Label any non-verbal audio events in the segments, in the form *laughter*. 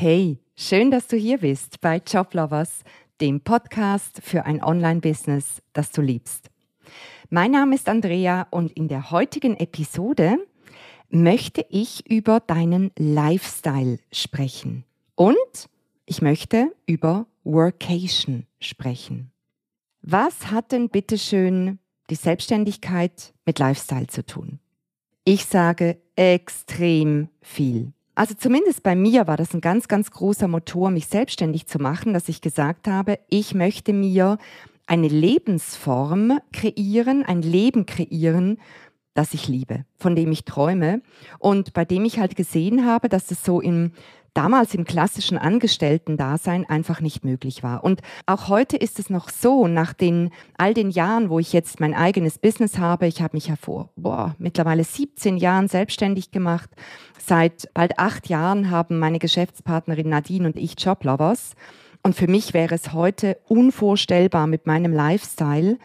Hey, schön, dass du hier bist bei Joblovers, dem Podcast für ein Online-Business, das du liebst. Mein Name ist Andrea und in der heutigen Episode möchte ich über deinen Lifestyle sprechen. Und ich möchte über Workation sprechen. Was hat denn bitteschön die Selbstständigkeit mit Lifestyle zu tun? Ich sage extrem viel. Also zumindest bei mir war das ein ganz, ganz großer Motor, mich selbstständig zu machen, dass ich gesagt habe, ich möchte mir eine Lebensform kreieren, ein Leben kreieren, das ich liebe, von dem ich träume. Und bei dem ich halt gesehen habe, dass es so im damals im klassischen Angestellten-Dasein einfach nicht möglich war. Und auch heute ist es noch so, nach den, all den Jahren, wo ich jetzt mein eigenes Business habe, ich habe mich ja vor boah, mittlerweile 17 Jahren selbstständig gemacht. Seit bald acht Jahren haben meine Geschäftspartnerin Nadine und ich Joblovers. Und für mich wäre es heute unvorstellbar mit meinem Lifestyle,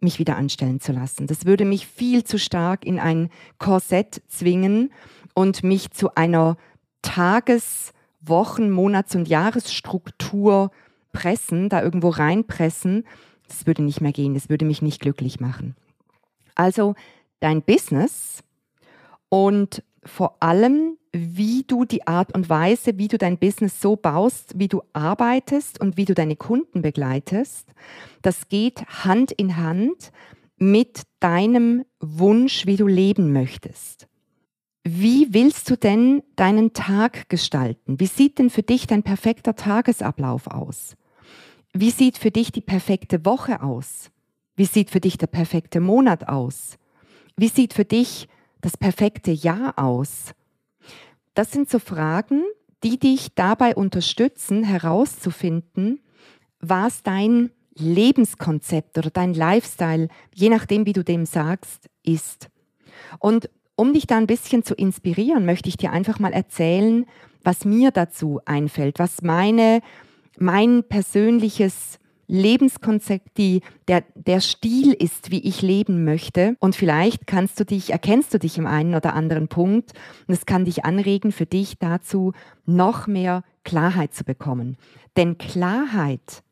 mich wieder anstellen zu lassen. Das würde mich viel zu stark in ein Korsett zwingen und mich zu einer Tages- Wochen-, Monats- und Jahresstruktur pressen, da irgendwo reinpressen, das würde nicht mehr gehen, das würde mich nicht glücklich machen. Also dein Business und vor allem, wie du die Art und Weise, wie du dein Business so baust, wie du arbeitest und wie du deine Kunden begleitest, das geht Hand in Hand mit deinem Wunsch, wie du leben möchtest. Wie willst du denn deinen Tag gestalten? Wie sieht denn für dich dein perfekter Tagesablauf aus? Wie sieht für dich die perfekte Woche aus? Wie sieht für dich der perfekte Monat aus? Wie sieht für dich das perfekte Jahr aus? Das sind so Fragen, die dich dabei unterstützen, herauszufinden, was dein Lebenskonzept oder dein Lifestyle, je nachdem, wie du dem sagst, ist. Und um dich da ein bisschen zu inspirieren, möchte ich dir einfach mal erzählen, was mir dazu einfällt, was meine, mein persönliches Lebenskonzept, die, der, der Stil ist, wie ich leben möchte. Und vielleicht kannst du dich, erkennst du dich im einen oder anderen Punkt und es kann dich anregen, für dich dazu noch mehr Klarheit zu bekommen. Denn Klarheit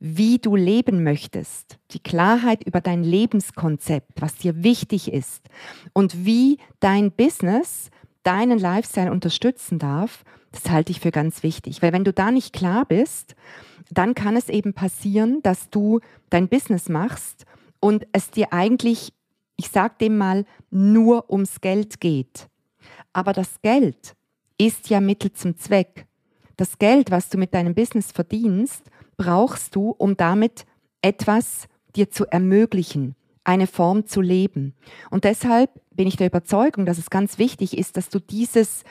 wie du leben möchtest, die Klarheit über dein Lebenskonzept, was dir wichtig ist und wie dein Business deinen Lifestyle unterstützen darf, das halte ich für ganz wichtig. Weil wenn du da nicht klar bist, dann kann es eben passieren, dass du dein Business machst und es dir eigentlich, ich sag dem mal, nur ums Geld geht. Aber das Geld ist ja Mittel zum Zweck. Das Geld, was du mit deinem Business verdienst, brauchst du, um damit etwas dir zu ermöglichen, eine Form zu leben. Und deshalb bin ich der Überzeugung, dass es ganz wichtig ist, dass du dieses,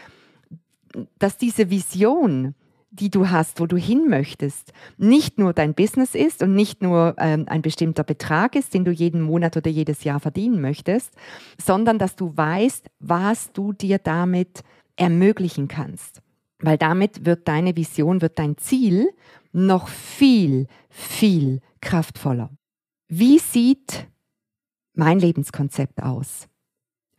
dass diese Vision, die du hast, wo du hin möchtest, nicht nur dein Business ist und nicht nur ähm, ein bestimmter Betrag ist, den du jeden Monat oder jedes Jahr verdienen möchtest, sondern dass du weißt, was du dir damit ermöglichen kannst. Weil damit wird deine Vision, wird dein Ziel noch viel, viel kraftvoller. Wie sieht mein Lebenskonzept aus?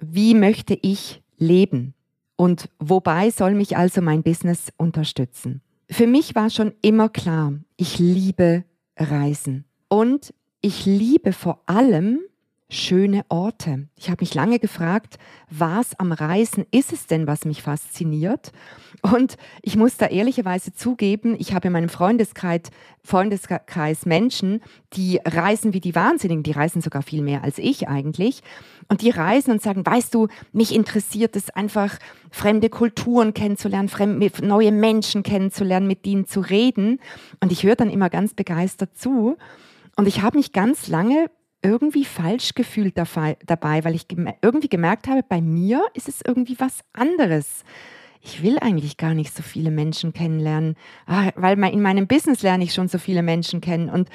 Wie möchte ich leben? Und wobei soll mich also mein Business unterstützen? Für mich war schon immer klar, ich liebe Reisen. Und ich liebe vor allem schöne Orte. Ich habe mich lange gefragt, was am Reisen ist es denn, was mich fasziniert? Und ich muss da ehrlicherweise zugeben, ich habe in meinem Freundeskreis, Freundeskreis Menschen, die reisen wie die Wahnsinnigen, die reisen sogar viel mehr als ich eigentlich. Und die reisen und sagen, weißt du, mich interessiert es einfach, fremde Kulturen kennenzulernen, fremde, neue Menschen kennenzulernen, mit ihnen zu reden. Und ich höre dann immer ganz begeistert zu. Und ich habe mich ganz lange irgendwie falsch gefühlt dabei, weil ich irgendwie gemerkt habe, bei mir ist es irgendwie was anderes. Ich will eigentlich gar nicht so viele Menschen kennenlernen, ah, weil in meinem Business lerne ich schon so viele Menschen kennen. Und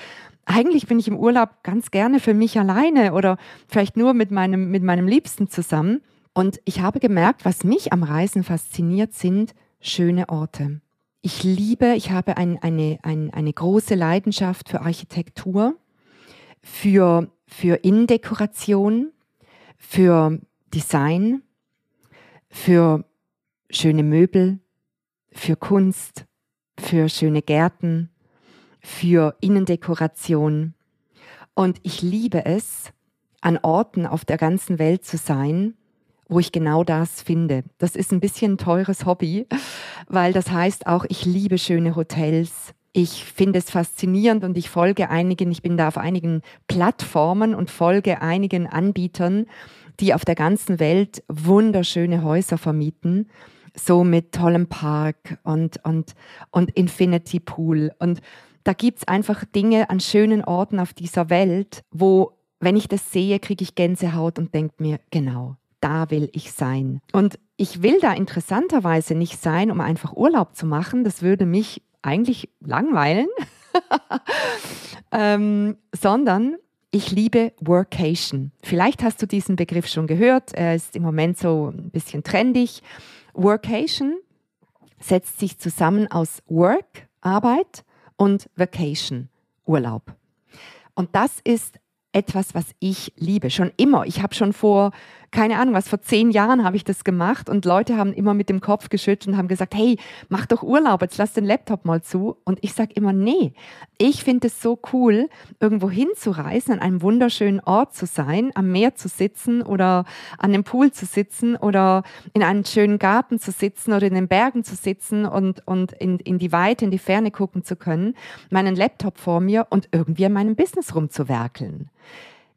eigentlich bin ich im Urlaub ganz gerne für mich alleine oder vielleicht nur mit meinem, mit meinem Liebsten zusammen. Und ich habe gemerkt, was mich am Reisen fasziniert, sind schöne Orte. Ich liebe, ich habe ein, eine, ein, eine große Leidenschaft für Architektur für, für Innendekoration, für Design, für schöne Möbel, für Kunst, für schöne Gärten, für Innendekoration. Und ich liebe es, an Orten auf der ganzen Welt zu sein, wo ich genau das finde. Das ist ein bisschen ein teures Hobby, weil das heißt auch, ich liebe schöne Hotels. Ich finde es faszinierend und ich folge einigen, ich bin da auf einigen Plattformen und folge einigen Anbietern, die auf der ganzen Welt wunderschöne Häuser vermieten, so mit tollem Park und, und, und Infinity Pool. Und da gibt's einfach Dinge an schönen Orten auf dieser Welt, wo, wenn ich das sehe, kriege ich Gänsehaut und denke mir, genau, da will ich sein. Und ich will da interessanterweise nicht sein, um einfach Urlaub zu machen. Das würde mich eigentlich langweilen, *laughs* ähm, sondern ich liebe Workation. Vielleicht hast du diesen Begriff schon gehört. Er ist im Moment so ein bisschen trendig. Workation setzt sich zusammen aus Work, Arbeit und Vacation, Urlaub. Und das ist etwas, was ich liebe, schon immer. Ich habe schon vor keine Ahnung was, vor zehn Jahren habe ich das gemacht und Leute haben immer mit dem Kopf geschüttelt und haben gesagt, hey, mach doch Urlaub, jetzt lass den Laptop mal zu. Und ich sage immer, nee, ich finde es so cool, irgendwo hinzureisen, an einem wunderschönen Ort zu sein, am Meer zu sitzen oder an dem Pool zu sitzen oder in einem schönen Garten zu sitzen oder in den Bergen zu sitzen und, und in, in die Weite, in die Ferne gucken zu können, meinen Laptop vor mir und irgendwie an meinem Business rumzuwerkeln.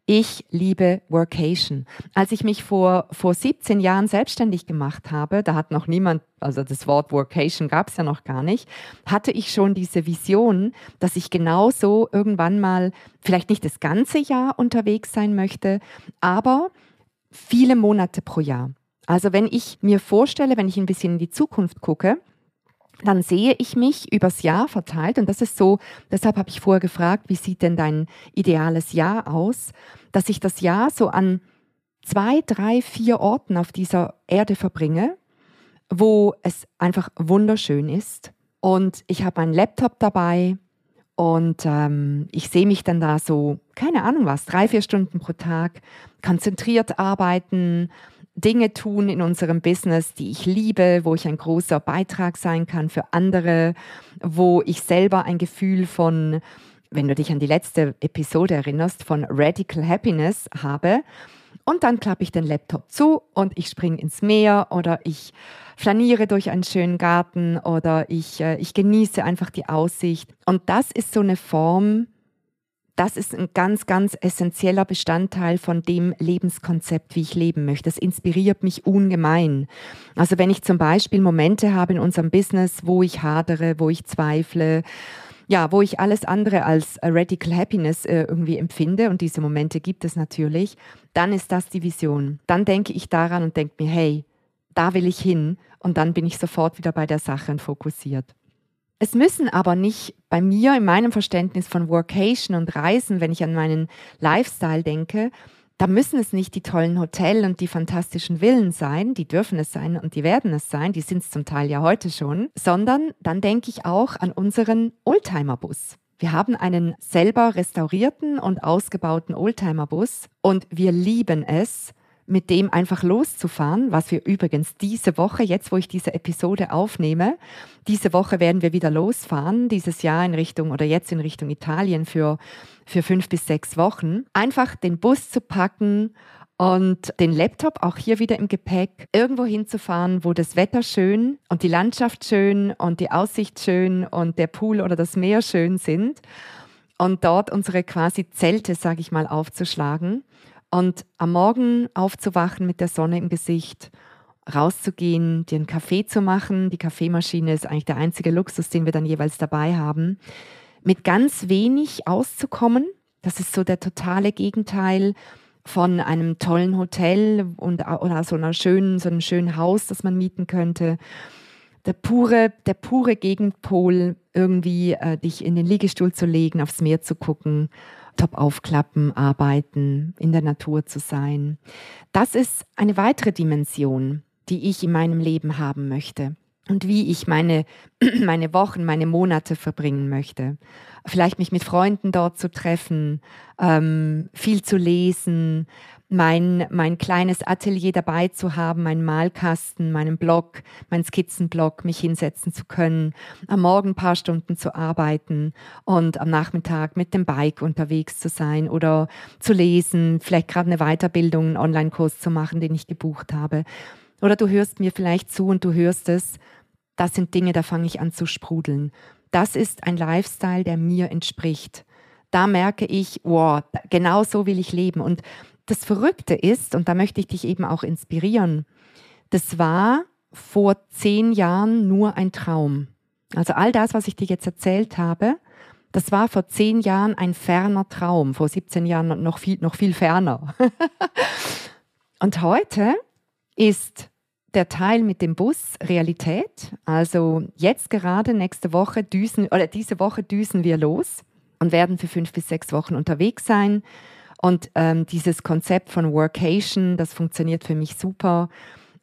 Ich liebe Workation. Als ich mich vor, vor 17 Jahren selbstständig gemacht habe, da hat noch niemand, also das Wort Workation gab es ja noch gar nicht, hatte ich schon diese Vision, dass ich genauso irgendwann mal, vielleicht nicht das ganze Jahr unterwegs sein möchte, aber viele Monate pro Jahr. Also wenn ich mir vorstelle, wenn ich ein bisschen in die Zukunft gucke, dann sehe ich mich übers Jahr verteilt. Und das ist so, deshalb habe ich vorher gefragt, wie sieht denn dein ideales Jahr aus, dass ich das Jahr so an zwei, drei, vier Orten auf dieser Erde verbringe, wo es einfach wunderschön ist. Und ich habe meinen Laptop dabei. Und ähm, ich sehe mich dann da so, keine Ahnung was, drei, vier Stunden pro Tag konzentriert arbeiten, Dinge tun in unserem Business, die ich liebe, wo ich ein großer Beitrag sein kann für andere, wo ich selber ein Gefühl von, wenn du dich an die letzte Episode erinnerst, von Radical Happiness habe. Und dann klappe ich den Laptop zu und ich springe ins Meer oder ich flaniere durch einen schönen Garten oder ich, äh, ich genieße einfach die Aussicht. Und das ist so eine Form, das ist ein ganz, ganz essentieller Bestandteil von dem Lebenskonzept, wie ich leben möchte. Das inspiriert mich ungemein. Also wenn ich zum Beispiel Momente habe in unserem Business, wo ich hadere, wo ich zweifle, ja, wo ich alles andere als Radical Happiness äh, irgendwie empfinde, und diese Momente gibt es natürlich, dann ist das die Vision. Dann denke ich daran und denke mir, hey, da will ich hin, und dann bin ich sofort wieder bei der Sache und fokussiert. Es müssen aber nicht bei mir in meinem Verständnis von Workation und Reisen, wenn ich an meinen Lifestyle denke, da müssen es nicht die tollen Hotels und die fantastischen Villen sein, die dürfen es sein und die werden es sein, die sind es zum Teil ja heute schon, sondern dann denke ich auch an unseren Oldtimer-Bus. Wir haben einen selber restaurierten und ausgebauten Oldtimer-Bus und wir lieben es, mit dem einfach loszufahren, was wir übrigens diese Woche, jetzt wo ich diese Episode aufnehme, diese Woche werden wir wieder losfahren, dieses Jahr in Richtung oder jetzt in Richtung Italien für, für fünf bis sechs Wochen. Einfach den Bus zu packen und den Laptop auch hier wieder im Gepäck irgendwo hinzufahren, wo das Wetter schön und die Landschaft schön und die Aussicht schön und der Pool oder das Meer schön sind und dort unsere quasi Zelte, sage ich mal, aufzuschlagen und am Morgen aufzuwachen mit der Sonne im Gesicht, rauszugehen, dir einen Kaffee zu machen. Die Kaffeemaschine ist eigentlich der einzige Luxus, den wir dann jeweils dabei haben. Mit ganz wenig auszukommen. Das ist so der totale Gegenteil von einem tollen Hotel und, oder so einer schönen, so einem schönen Haus, das man mieten könnte. Der pure, der pure Gegenpol, irgendwie äh, dich in den Liegestuhl zu legen, aufs Meer zu gucken Laptop aufklappen, arbeiten, in der Natur zu sein. Das ist eine weitere Dimension, die ich in meinem Leben haben möchte. Und wie ich meine, *clears throat* meine Wochen, meine Monate verbringen möchte. Vielleicht mich mit Freunden dort zu treffen, ähm, viel zu lesen, mein, mein kleines Atelier dabei zu haben, meinen Malkasten, meinen Blog, meinen Skizzenblock, mich hinsetzen zu können, am Morgen ein paar Stunden zu arbeiten und am Nachmittag mit dem Bike unterwegs zu sein oder zu lesen, vielleicht gerade eine Weiterbildung, einen Online-Kurs zu machen, den ich gebucht habe. Oder du hörst mir vielleicht zu und du hörst es, das sind Dinge, da fange ich an zu sprudeln. Das ist ein Lifestyle, der mir entspricht. Da merke ich, wow, genau so will ich leben. Und das Verrückte ist, und da möchte ich dich eben auch inspirieren, das war vor zehn Jahren nur ein Traum. Also all das, was ich dir jetzt erzählt habe, das war vor zehn Jahren ein ferner Traum, vor 17 Jahren noch viel, noch viel ferner. *laughs* und heute ist der Teil mit dem Bus Realität. Also jetzt gerade nächste Woche düsen oder diese Woche düsen wir los und werden für fünf bis sechs Wochen unterwegs sein. Und ähm, dieses Konzept von Workation, das funktioniert für mich super.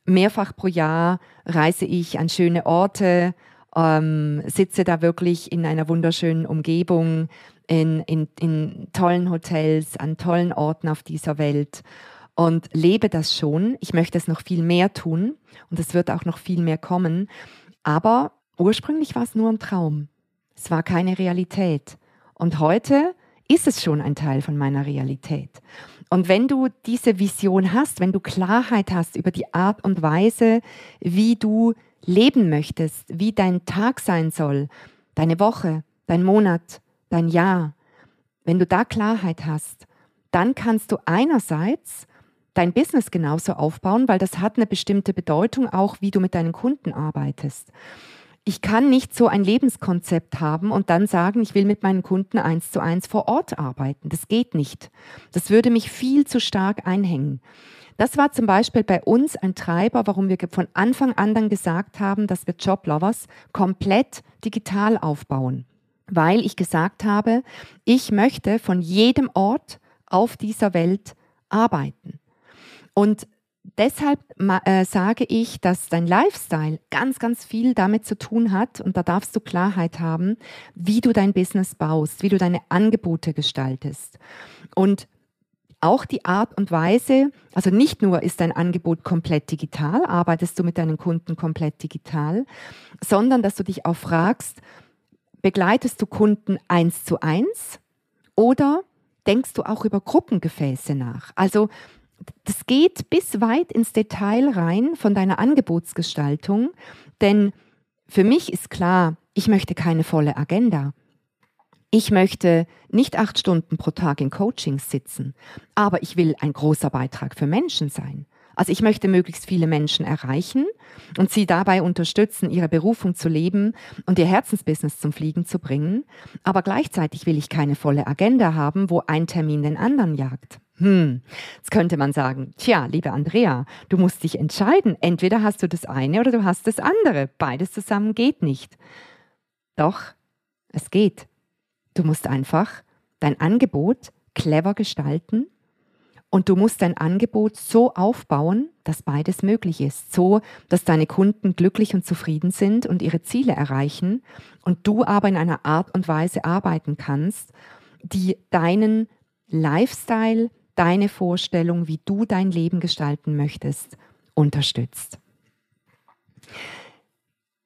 Mehrfach pro Jahr reise ich an schöne Orte, ähm, sitze da wirklich in einer wunderschönen Umgebung, in, in, in tollen Hotels, an tollen Orten auf dieser Welt und lebe das schon. Ich möchte es noch viel mehr tun und es wird auch noch viel mehr kommen. Aber ursprünglich war es nur ein Traum. Es war keine Realität. Und heute ist es schon ein Teil von meiner Realität. Und wenn du diese Vision hast, wenn du Klarheit hast über die Art und Weise, wie du leben möchtest, wie dein Tag sein soll, deine Woche, dein Monat, dein Jahr, wenn du da Klarheit hast, dann kannst du einerseits dein Business genauso aufbauen, weil das hat eine bestimmte Bedeutung auch, wie du mit deinen Kunden arbeitest ich kann nicht so ein Lebenskonzept haben und dann sagen, ich will mit meinen Kunden eins zu eins vor Ort arbeiten. Das geht nicht. Das würde mich viel zu stark einhängen. Das war zum Beispiel bei uns ein Treiber, warum wir von Anfang an dann gesagt haben, dass wir Joblovers komplett digital aufbauen. Weil ich gesagt habe, ich möchte von jedem Ort auf dieser Welt arbeiten. Und deshalb äh, sage ich, dass dein Lifestyle ganz, ganz viel damit zu tun hat und da darfst du Klarheit haben, wie du dein Business baust, wie du deine Angebote gestaltest. Und auch die Art und Weise, also nicht nur ist dein Angebot komplett digital, arbeitest du mit deinen Kunden komplett digital, sondern dass du dich auch fragst, begleitest du Kunden eins zu eins oder denkst du auch über Gruppengefäße nach? Also das geht bis weit ins Detail rein von deiner Angebotsgestaltung, denn für mich ist klar, ich möchte keine volle Agenda. Ich möchte nicht acht Stunden pro Tag in Coachings sitzen, aber ich will ein großer Beitrag für Menschen sein. Also ich möchte möglichst viele Menschen erreichen und sie dabei unterstützen, ihre Berufung zu leben und ihr Herzensbusiness zum Fliegen zu bringen. Aber gleichzeitig will ich keine volle Agenda haben, wo ein Termin den anderen jagt. Hm, jetzt könnte man sagen, tja, liebe Andrea, du musst dich entscheiden. Entweder hast du das eine oder du hast das andere. Beides zusammen geht nicht. Doch, es geht. Du musst einfach dein Angebot clever gestalten und du musst dein Angebot so aufbauen, dass beides möglich ist. So, dass deine Kunden glücklich und zufrieden sind und ihre Ziele erreichen und du aber in einer Art und Weise arbeiten kannst, die deinen Lifestyle, deine Vorstellung, wie du dein Leben gestalten möchtest, unterstützt.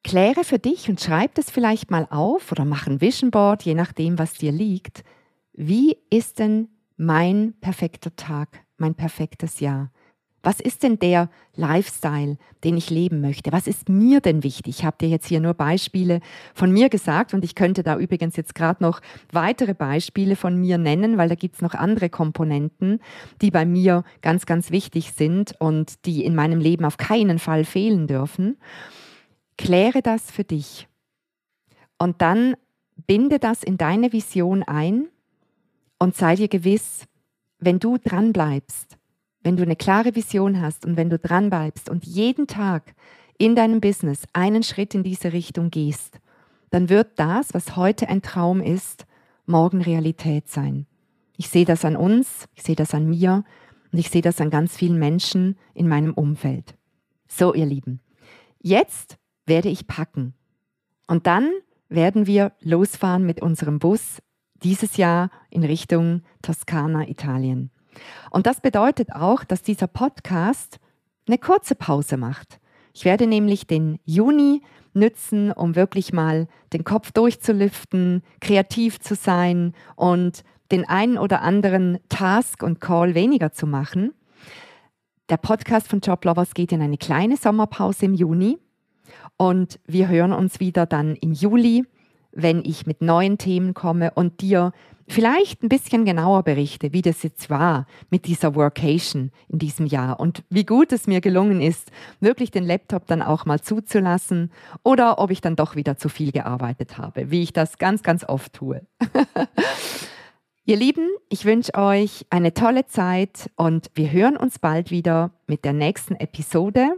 Kläre für dich und schreib das vielleicht mal auf oder mach ein Vision Board, je nachdem, was dir liegt. Wie ist denn mein perfekter Tag, mein perfektes Jahr? Was ist denn der Lifestyle, den ich leben möchte? Was ist mir denn wichtig? Ich habe dir jetzt hier nur Beispiele von mir gesagt und ich könnte da übrigens jetzt gerade noch weitere Beispiele von mir nennen, weil da gibt es noch andere Komponenten, die bei mir ganz, ganz wichtig sind und die in meinem Leben auf keinen Fall fehlen dürfen. Kläre das für dich und dann binde das in deine Vision ein und sei dir gewiss, wenn du dran bleibst, wenn du eine klare Vision hast und wenn du dran bleibst und jeden Tag in deinem Business einen Schritt in diese Richtung gehst, dann wird das, was heute ein Traum ist, morgen Realität sein. Ich sehe das an uns, ich sehe das an mir und ich sehe das an ganz vielen Menschen in meinem Umfeld. So, ihr Lieben, jetzt werde ich packen. Und dann werden wir losfahren mit unserem Bus dieses Jahr in Richtung Toskana, Italien. Und das bedeutet auch, dass dieser Podcast eine kurze Pause macht. Ich werde nämlich den Juni nützen, um wirklich mal den Kopf durchzulüften, kreativ zu sein und den einen oder anderen Task und Call weniger zu machen. Der Podcast von Job Lovers geht in eine kleine Sommerpause im Juni und wir hören uns wieder dann im Juli, wenn ich mit neuen Themen komme und dir vielleicht ein bisschen genauer berichte, wie das jetzt war mit dieser Workation in diesem Jahr und wie gut es mir gelungen ist, wirklich den Laptop dann auch mal zuzulassen oder ob ich dann doch wieder zu viel gearbeitet habe, wie ich das ganz, ganz oft tue. *laughs* Ihr Lieben, ich wünsche euch eine tolle Zeit und wir hören uns bald wieder mit der nächsten Episode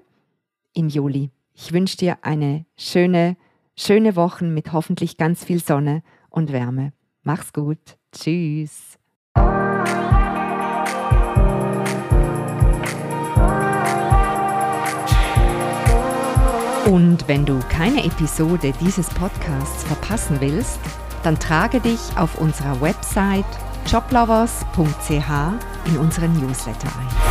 im Juli. Ich wünsche dir eine schöne, schöne Woche mit hoffentlich ganz viel Sonne und Wärme. Mach's gut. Tschüss. Und wenn du keine Episode dieses Podcasts verpassen willst, dann trage dich auf unserer Website joblovers.ch in unseren Newsletter ein.